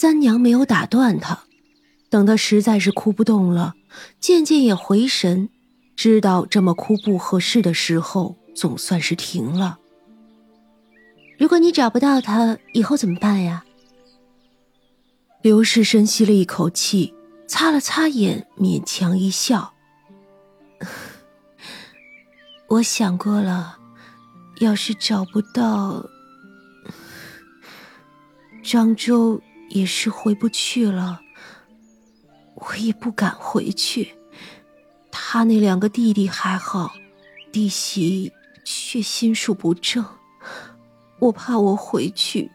三娘没有打断他，等他实在是哭不动了，渐渐也回神，知道这么哭不合适的时候，总算是停了。如果你找不到他，以后怎么办呀？刘氏深吸了一口气，擦了擦眼，勉强一笑：“ 我想过了，要是找不到，漳州也是回不去了。我也不敢回去。他那两个弟弟还好，弟媳却心术不正。我怕我回去，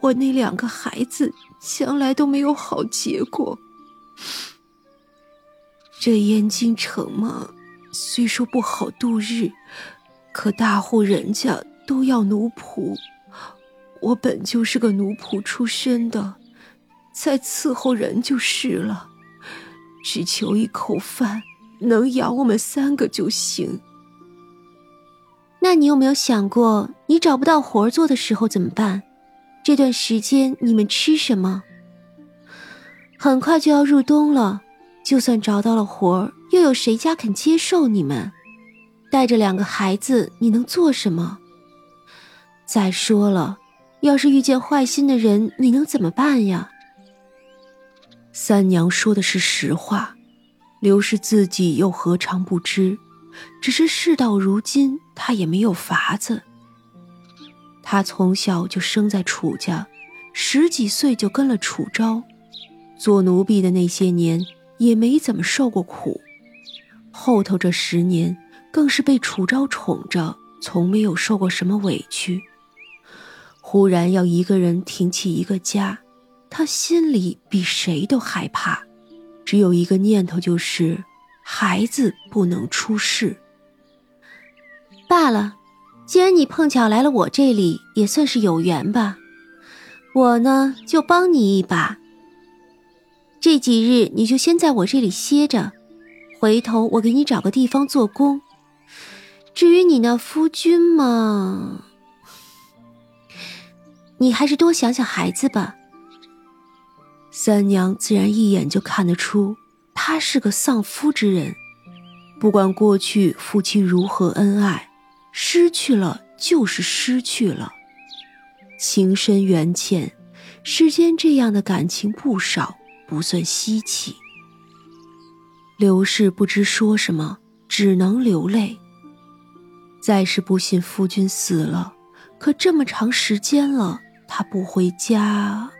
我那两个孩子……”将来都没有好结果。这燕京城嘛，虽说不好度日，可大户人家都要奴仆。我本就是个奴仆出身的，再伺候人就是了，只求一口饭，能养我们三个就行。那你有没有想过，你找不到活做的时候怎么办？这段时间你们吃什么？很快就要入冬了，就算找到了活，又有谁家肯接受你们？带着两个孩子，你能做什么？再说了，要是遇见坏心的人，你能怎么办呀？三娘说的是实话，刘氏自己又何尝不知？只是事到如今，她也没有法子。他从小就生在楚家，十几岁就跟了楚昭，做奴婢的那些年也没怎么受过苦，后头这十年更是被楚昭宠着，从没有受过什么委屈。忽然要一个人挺起一个家，他心里比谁都害怕，只有一个念头就是孩子不能出事。罢了。既然你碰巧来了我这里，也算是有缘吧。我呢，就帮你一把。这几日你就先在我这里歇着，回头我给你找个地方做工。至于你那夫君嘛，你还是多想想孩子吧。三娘自然一眼就看得出，他是个丧夫之人，不管过去夫妻如何恩爱。失去了就是失去了，情深缘浅，世间这样的感情不少，不算稀奇。刘氏不知说什么，只能流泪。再是不信夫君死了，可这么长时间了，他不回家，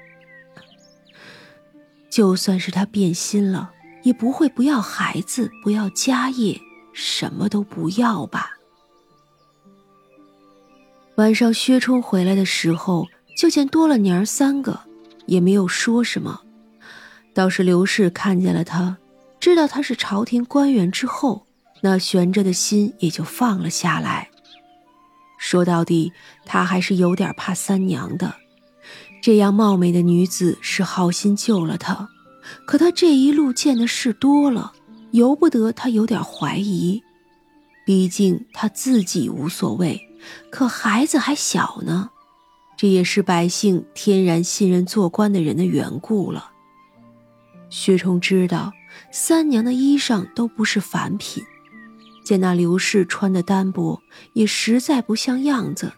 就算是他变心了，也不会不要孩子，不要家业，什么都不要吧。晚上，薛冲回来的时候，就见多了娘儿三个，也没有说什么。倒是刘氏看见了他，知道他是朝廷官员之后，那悬着的心也就放了下来。说到底，他还是有点怕三娘的。这样貌美的女子是好心救了他，可他这一路见的事多了，由不得他有点怀疑。毕竟他自己无所谓。可孩子还小呢，这也是百姓天然信任做官的人的缘故了。薛冲知道三娘的衣裳都不是凡品，见那刘氏穿的单薄，也实在不像样子，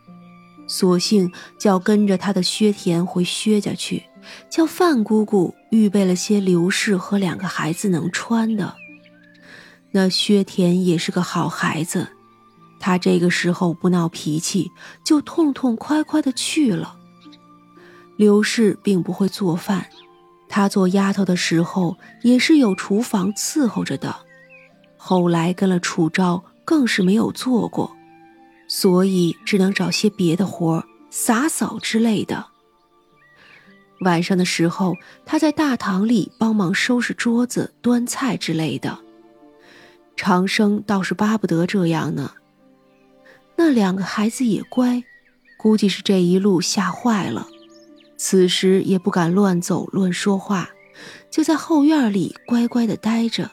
索性叫跟着他的薛田回薛家去，叫范姑姑预备了些刘氏和两个孩子能穿的。那薛田也是个好孩子。他这个时候不闹脾气，就痛痛快快的去了。刘氏并不会做饭，她做丫头的时候也是有厨房伺候着的，后来跟了楚昭，更是没有做过，所以只能找些别的活洒扫之类的。晚上的时候，他在大堂里帮忙收拾桌子、端菜之类的。长生倒是巴不得这样呢。那两个孩子也乖，估计是这一路吓坏了，此时也不敢乱走乱说话，就在后院里乖乖的待着。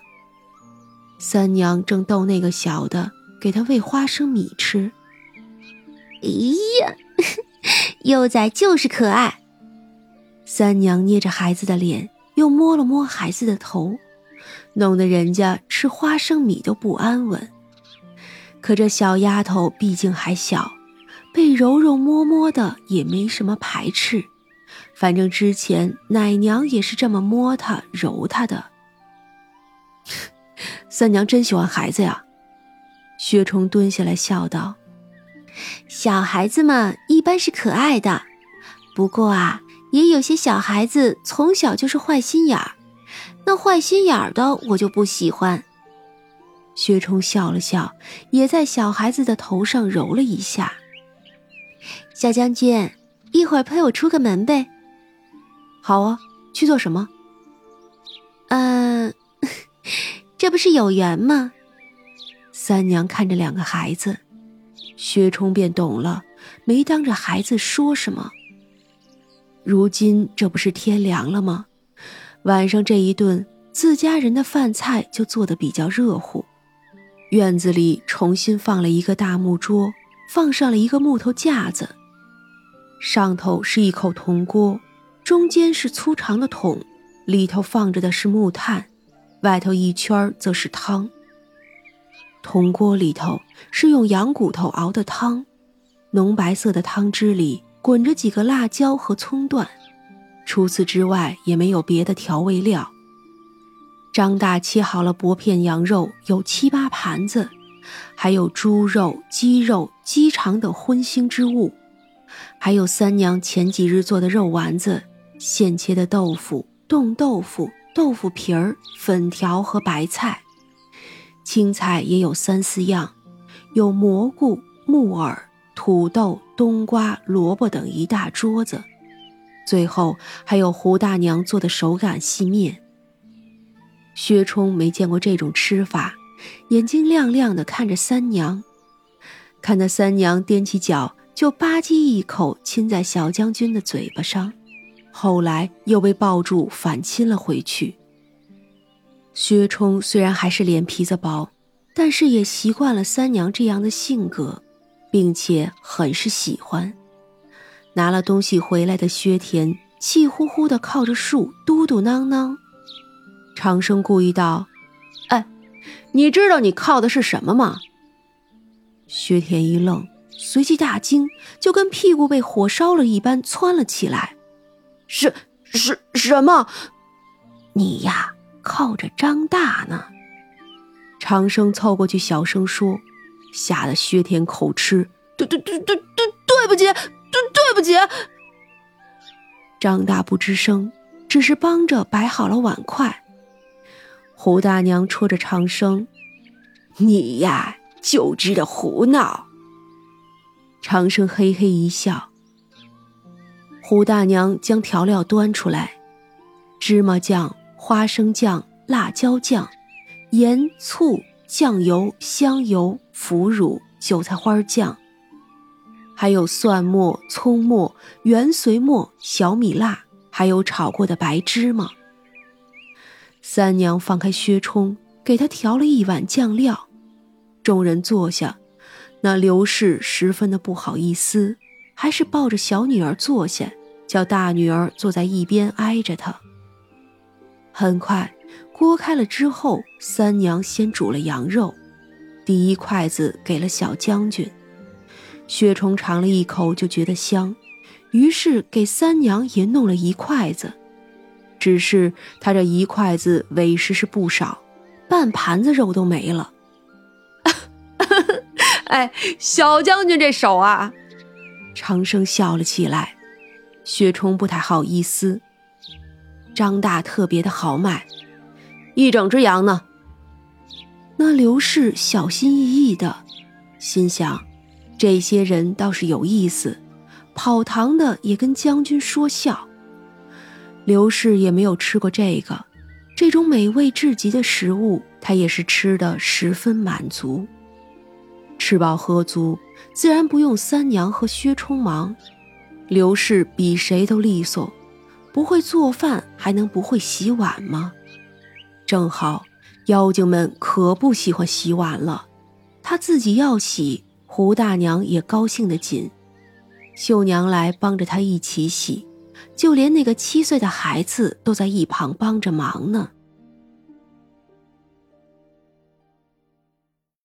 三娘正逗那个小的，给他喂花生米吃。哎呀，幼崽就是可爱。三娘捏着孩子的脸，又摸了摸孩子的头，弄得人家吃花生米都不安稳。可这小丫头毕竟还小，被揉揉摸摸的也没什么排斥。反正之前奶娘也是这么摸她、揉她的。三娘真喜欢孩子呀。薛冲蹲下来笑道：“小孩子嘛，一般是可爱的，不过啊，也有些小孩子从小就是坏心眼儿。那坏心眼儿的，我就不喜欢。”薛冲笑了笑，也在小孩子的头上揉了一下。小将军，一会儿陪我出个门呗。好啊，去做什么？嗯，这不是有缘吗？三娘看着两个孩子，薛冲便懂了，没当着孩子说什么。如今这不是天凉了吗？晚上这一顿自家人的饭菜就做得比较热乎。院子里重新放了一个大木桌，放上了一个木头架子，上头是一口铜锅，中间是粗长的桶，里头放着的是木炭，外头一圈则是汤。铜锅里头是用羊骨头熬的汤，浓白色的汤汁里滚着几个辣椒和葱段，除此之外也没有别的调味料。张大切好了薄片羊肉，有七八盘子，还有猪肉、鸡肉、鸡肠等荤腥之物，还有三娘前几日做的肉丸子、现切的豆腐、冻豆腐、豆腐皮儿、粉条和白菜，青菜也有三四样，有蘑菇、木耳、土豆、冬瓜、萝卜等一大桌子，最后还有胡大娘做的手擀细面。薛冲没见过这种吃法，眼睛亮亮的看着三娘，看那三娘踮起脚就吧唧一口亲在小将军的嘴巴上，后来又被抱住反亲了回去。薛冲虽然还是脸皮子薄，但是也习惯了三娘这样的性格，并且很是喜欢。拿了东西回来的薛田气呼呼的靠着树嘟嘟囔囔。长生故意道：“哎，你知道你靠的是什么吗？”薛田一愣，随即大惊，就跟屁股被火烧了一般窜了起来。“是是什么？你呀，靠着张大呢。”长生凑过去小声说，吓得薛天口吃：“对对对对对，对不起，对对不起。”张大不吱声，只是帮着摆好了碗筷。胡大娘戳着长生：“你呀，就知道胡闹。”长生嘿嘿一笑。胡大娘将调料端出来：芝麻酱、花生酱、辣椒酱、盐、醋、酱油、香油、腐乳、韭菜花酱，还有蒜末、葱末、圆髓末、小米辣，还有炒过的白芝麻。三娘放开薛冲，给他调了一碗酱料。众人坐下，那刘氏十分的不好意思，还是抱着小女儿坐下，叫大女儿坐在一边挨着他。很快，锅开了之后，三娘先煮了羊肉，第一筷子给了小将军。薛冲尝了一口就觉得香，于是给三娘也弄了一筷子。只是他这一筷子委实是不少，半盘子肉都没了。哎，小将军这手啊！长生笑了起来。薛冲不太好意思。张大特别的豪迈，一整只羊呢。那刘氏小心翼翼的，心想：这些人倒是有意思，跑堂的也跟将军说笑。刘氏也没有吃过这个，这种美味至极的食物，他也是吃的十分满足。吃饱喝足，自然不用三娘和薛冲忙。刘氏比谁都利索，不会做饭还能不会洗碗吗？正好，妖精们可不喜欢洗碗了，她自己要洗，胡大娘也高兴的紧，秀娘来帮着她一起洗。就连那个七岁的孩子都在一旁帮着忙呢。